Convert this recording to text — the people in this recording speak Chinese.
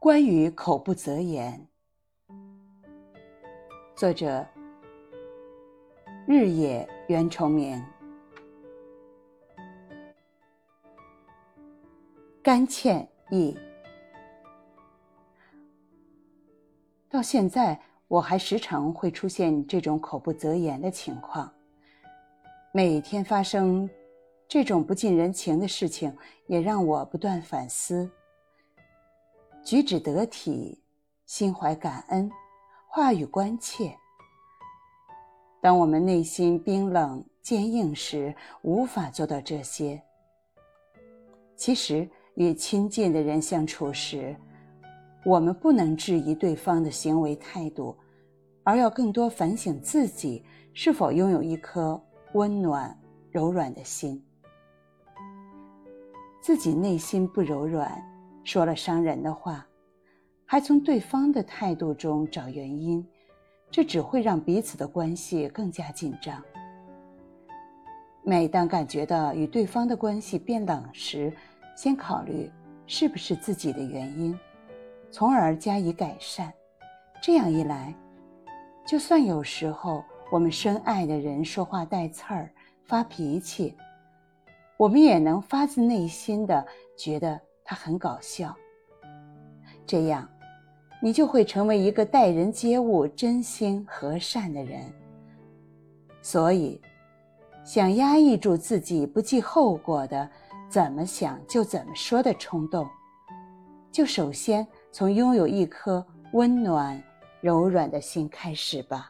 关于口不择言，作者日野袁崇明。甘倩意。到现在，我还时常会出现这种口不择言的情况。每天发生这种不近人情的事情，也让我不断反思。举止得体，心怀感恩，话语关切。当我们内心冰冷坚硬时，无法做到这些。其实，与亲近的人相处时，我们不能质疑对方的行为态度，而要更多反省自己是否拥有一颗温暖柔软的心。自己内心不柔软。说了伤人的话，还从对方的态度中找原因，这只会让彼此的关系更加紧张。每当感觉到与对方的关系变冷时，先考虑是不是自己的原因，从而加以改善。这样一来，就算有时候我们深爱的人说话带刺儿、发脾气，我们也能发自内心的觉得。他很搞笑，这样，你就会成为一个待人接物真心和善的人。所以，想压抑住自己不计后果的怎么想就怎么说的冲动，就首先从拥有一颗温暖、柔软的心开始吧。